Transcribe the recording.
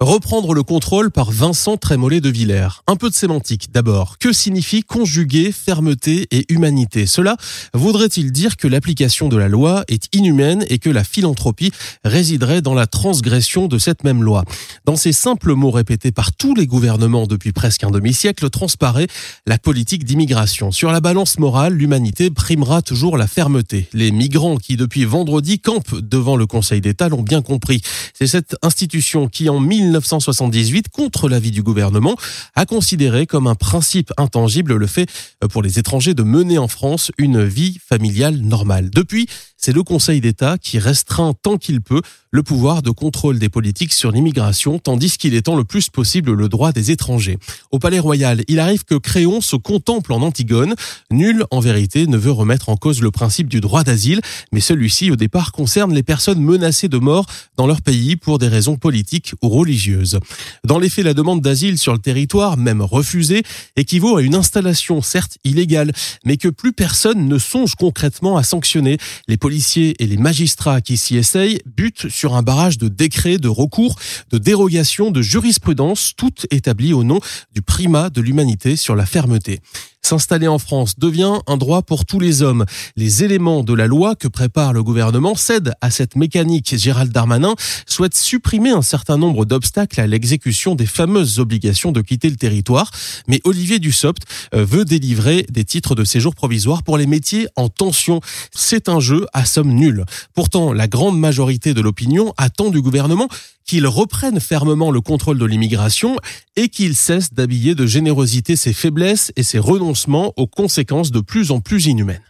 Reprendre le contrôle par Vincent Trémollet de Villers. Un peu de sémantique d'abord. Que signifie conjuguer fermeté et humanité? Cela voudrait-il dire que l'application de la loi est inhumaine et que la philanthropie résiderait dans la transgression de cette même loi? Dans ces simples mots répétés par tous les gouvernements depuis presque un demi-siècle transparaît la politique d'immigration. Sur la balance morale, l'humanité primera toujours la fermeté. Les migrants qui depuis vendredi campent devant le Conseil d'État l'ont bien compris. C'est cette institution qui en 1978, contre l'avis du gouvernement, a considéré comme un principe intangible le fait euh, pour les étrangers de mener en France une vie familiale normale. Depuis, c'est le Conseil d'État qui restreint tant qu'il peut le pouvoir de contrôle des politiques sur l'immigration, tandis qu'il étend le plus possible le droit des étrangers. Au Palais Royal, il arrive que Créon se contemple en Antigone. Nul, en vérité, ne veut remettre en cause le principe du droit d'asile, mais celui-ci, au départ, concerne les personnes menacées de mort dans leur pays pour des raisons politiques ou religieuses. Dans les faits, la demande d'asile sur le territoire, même refusée, équivaut à une installation certes illégale, mais que plus personne ne songe concrètement à sanctionner. Policiers et les magistrats qui s'y essayent butent sur un barrage de décrets, de recours, de dérogations, de jurisprudence, tout établi au nom du primat de l'humanité sur la fermeté. S'installer en France devient un droit pour tous les hommes. Les éléments de la loi que prépare le gouvernement cèdent à cette mécanique. Gérald Darmanin souhaite supprimer un certain nombre d'obstacles à l'exécution des fameuses obligations de quitter le territoire. Mais Olivier Dussopt euh, veut délivrer des titres de séjour provisoire pour les métiers en tension. C'est un jeu à somme nulle. Pourtant, la grande majorité de l'opinion attend du gouvernement qu'il reprenne fermement le contrôle de l'immigration et qu'il cesse d'habiller de générosité ses faiblesses et ses renoncements aux conséquences de plus en plus inhumaines.